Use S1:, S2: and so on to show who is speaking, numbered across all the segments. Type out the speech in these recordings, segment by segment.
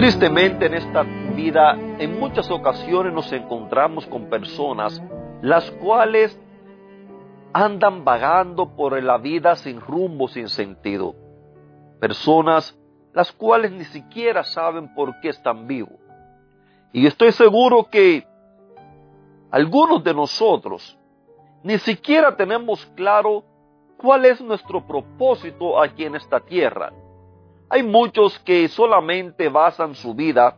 S1: Tristemente en esta vida en muchas ocasiones nos encontramos con personas las cuales andan vagando por la vida sin rumbo, sin sentido. Personas las cuales ni siquiera saben por qué están vivos. Y estoy seguro que algunos de nosotros ni siquiera tenemos claro cuál es nuestro propósito aquí en esta tierra. Hay muchos que solamente basan su vida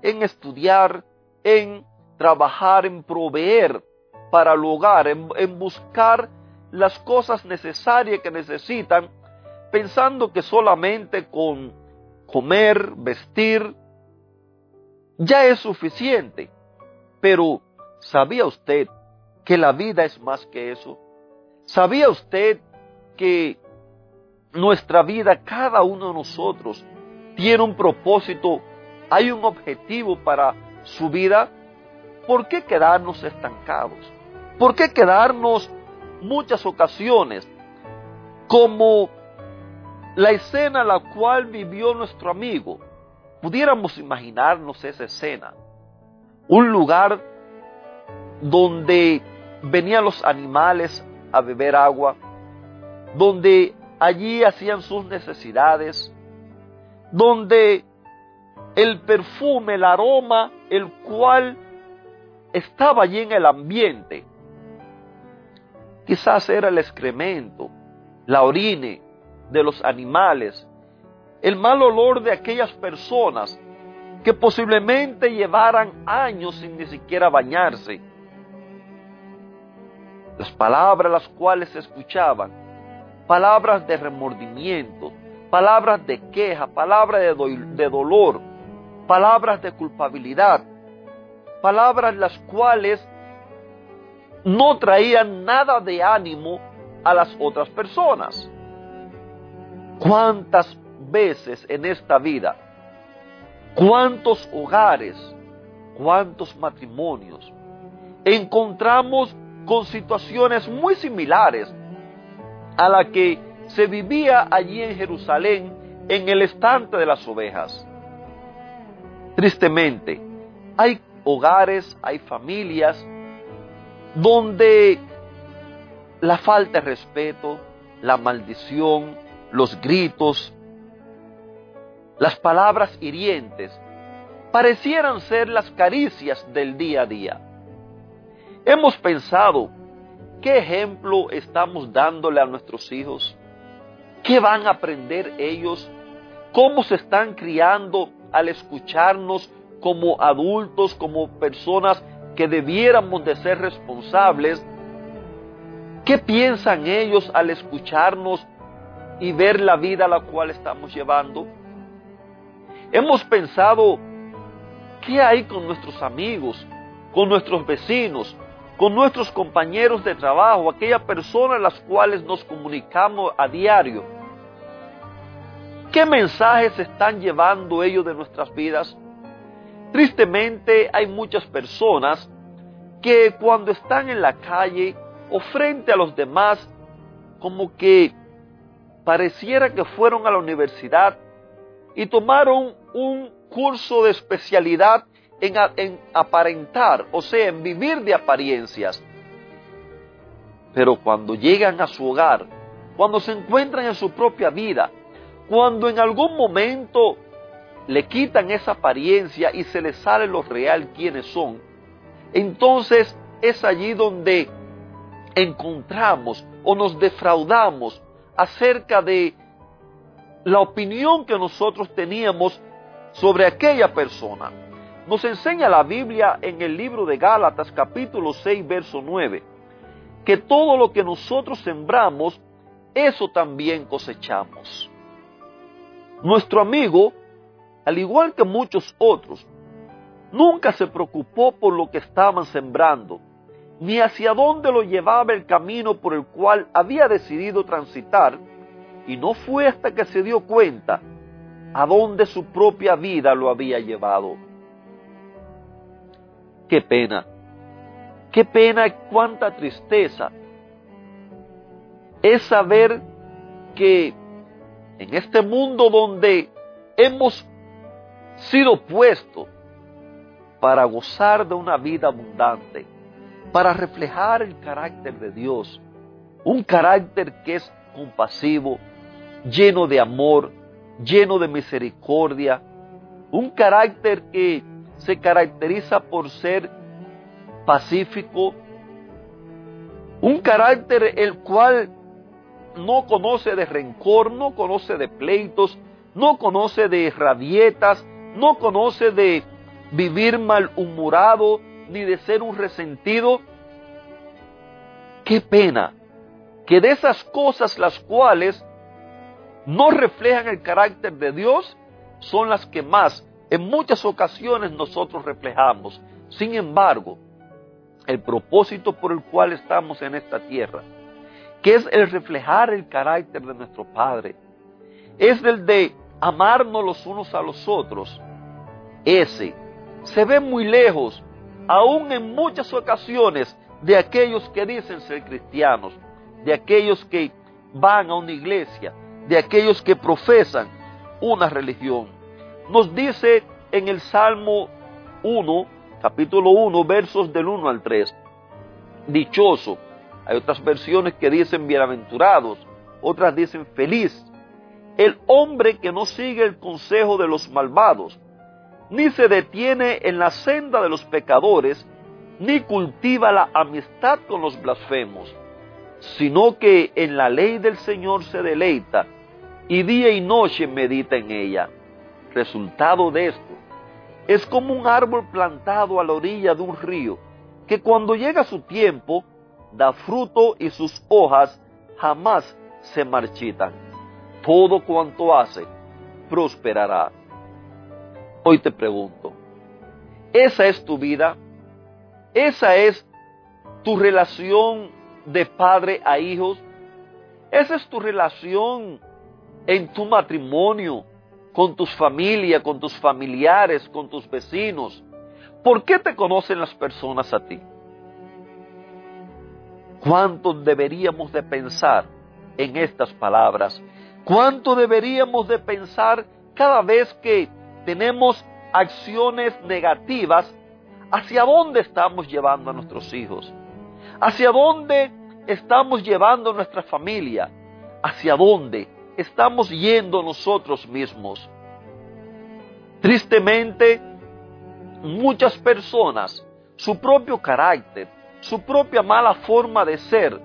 S1: en estudiar, en trabajar, en proveer para el hogar, en, buscar las cosas necesarias que necesitan, pensando que solamente con comer, vestir, ya es suficiente. Pero, ¿sabía usted que la vida es más que eso? ¿Sabía usted que nuestra vida, cada uno de nosotros, tiene un propósito, hay un objetivo para su vida, ¿por qué quedarnos estancados? ¿Por qué quedarnos muchas ocasiones como la escena la cual vivió nuestro amigo? Pudiéramos imaginarnos esa escena, un lugar donde venían los animales a beber agua, donde allí hacían sus necesidades, donde el perfume, el aroma, el cual estaba allí en el ambiente, quizás era el excremento, la orine de los animales, el mal olor de aquellas personas que posiblemente llevaran años sin ni siquiera bañarse. Las palabras las cuales se escuchaban palabras de remordimiento, palabras de queja, palabras de, dolor, palabras de culpabilidad, palabras las cuales no traían nada de ánimo a las otras personas. ¿Cuántas veces en esta vida, cuántos hogares, cuántos matrimonios encontramos con situaciones muy similares a la que se vivía allí en Jerusalén en el estante de las ovejas. Tristemente, hay hogares, hay familias donde la falta de respeto, la maldición, los gritos, las palabras hirientes parecieran ser las caricias del día a día. Hemos pensado ¿Qué ejemplo estamos dándole a nuestros hijos? ¿Qué van a aprender ellos? ¿Cómo se están criando al escucharnos como adultos, como personas que debiéramos de ser responsables? ¿Qué piensan ellos al escucharnos y ver la vida a la cual estamos llevando? Hemos pensado, ¿qué hay con nuestros amigos, con nuestros vecinos, con nuestros compañeros de trabajo, aquellas personas las cuales nos comunicamos a diario. ¿Qué mensajes están llevando ellos de nuestras vidas? Tristemente hay muchas personas que cuando están en la calle o frente a los demás, como que pareciera que fueron a la universidad y tomaron un curso de especialidad en, aparentar, o sea, en vivir de apariencias. Pero cuando llegan a su hogar, cuando se encuentran en su propia vida, cuando en algún momento le quitan esa apariencia y se les sale lo real quienes son, entonces es allí donde encontramos o nos defraudamos acerca de la opinión que nosotros teníamos sobre aquella persona. Nos enseña la Biblia en el libro de Gálatas capítulo 6 verso 9, que todo lo que nosotros sembramos, eso también cosechamos. Nuestro amigo al igual que muchos otros, nunca se preocupó por lo que estaban sembrando, ni hacia dónde lo llevaba el camino por el cual había decidido transitar, y no fue hasta que se dio cuenta a dónde su propia vida lo había llevado. Qué pena, qué pena y cuánta tristeza. Es saber que en este mundo donde hemos sido puestos para gozar de una vida abundante, para reflejar el carácter de Dios, un carácter que es compasivo, lleno de amor, lleno de misericordia, un carácter que se caracteriza por ser pacífico, un carácter el cual no conoce de rencor, no conoce de pleitos, no conoce de rabietas, no conoce de vivir malhumorado, ni de ser un resentido. Qué pena que de esas cosas las cuales no reflejan el carácter de Dios son las que más en muchas ocasiones nosotros reflejamos. Sin embargo, el propósito por el cual estamos en esta tierra, que es el reflejar el carácter de nuestro Padre, es el de amarnos los unos a los otros. Ese se ve muy lejos, aún en muchas ocasiones, de aquellos que dicen ser cristianos, de aquellos que van a una iglesia, de aquellos que profesan una religión. Nos dice en el Salmo 1, capítulo 1, versos del 1 al 3, dichoso. Hay otras versiones que dicen bienaventurados, otras dicen feliz. El hombre que no sigue el consejo de los malvados, ni se detiene en la senda de los pecadores, ni cultiva la amistad con los blasfemos, sino que en la ley del Señor se deleita y día y noche medita en ella. Resultado de esto es como un árbol plantado a la orilla de un río, que cuando llega su tiempo da fruto y sus hojas jamás se marchitan. Todo cuanto hace prosperará. Hoy te pregunto, ¿esa es tu vida? ¿Esa es tu relación de padre a hijos? ¿Esa es tu relación en tu matrimonio, con tus familias, con tus familiares, con tus vecinos? ¿Por qué te conocen las personas a ti? ¿Cuánto deberíamos de pensar en estas palabras? ¿Cuánto deberíamos de pensar cada vez que tenemos acciones negativas? ¿Hacia dónde estamos llevando a nuestros hijos? ¿Hacia dónde estamos llevando a nuestra familia? ¿Hacia dónde estamos yendo nosotros mismos. Tristemente, muchas personas, su propio carácter, su propia mala forma de ser,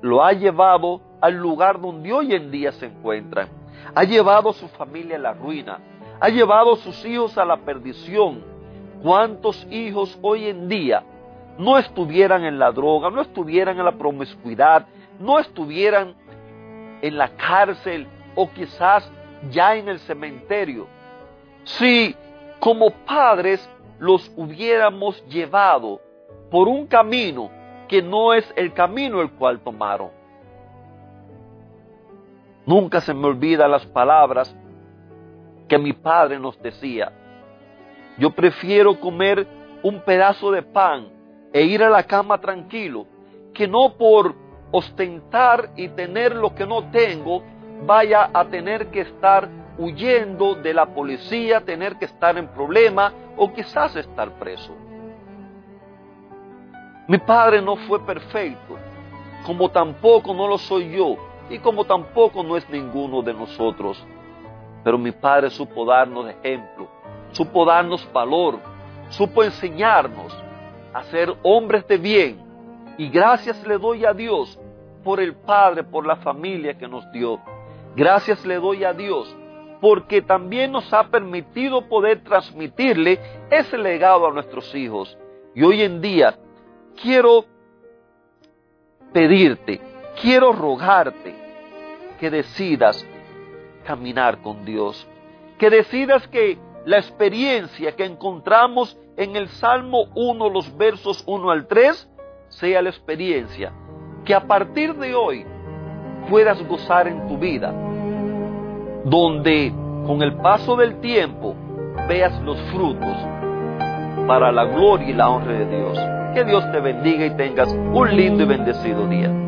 S1: lo ha llevado al lugar donde hoy en día se encuentran. Ha llevado a su familia a la ruina, ha llevado a sus hijos a la perdición. ¿Cuántos hijos hoy en día no estuvieran en la droga, no estuvieran en la promiscuidad, no estuvieran en la cárcel o quizás ya en el cementerio. Si como padres los hubiéramos llevado por un camino que no es el camino el cual tomaron. Nunca se me olvidan las palabras que mi padre nos decía. Yo prefiero comer un pedazo de pan e ir a la cama tranquilo que no por ostentar y tener lo que no tengo, vaya a tener que estar huyendo de la policía, tener que estar en problema o quizás estar preso. Mi padre no fue perfecto, como tampoco no lo soy yo y como tampoco no es ninguno de nosotros. Pero mi padre supo darnos ejemplo, supo darnos valor, supo enseñarnos a ser hombres de bien, y gracias le doy a Dios por el Padre, por la familia que nos dio. Gracias le doy a Dios porque también nos ha permitido poder transmitirle ese legado a nuestros hijos. Y hoy en día quiero pedirte, quiero rogarte que decidas caminar con Dios, Que decidas que la experiencia que encontramos en el Salmo 1, los versos 1 al 3, sea la experiencia que a partir de hoy puedas gozar en tu vida, donde con el paso del tiempo veas los frutos para la gloria y la honra de Dios. Que Dios te bendiga y tengas un lindo y bendecido día.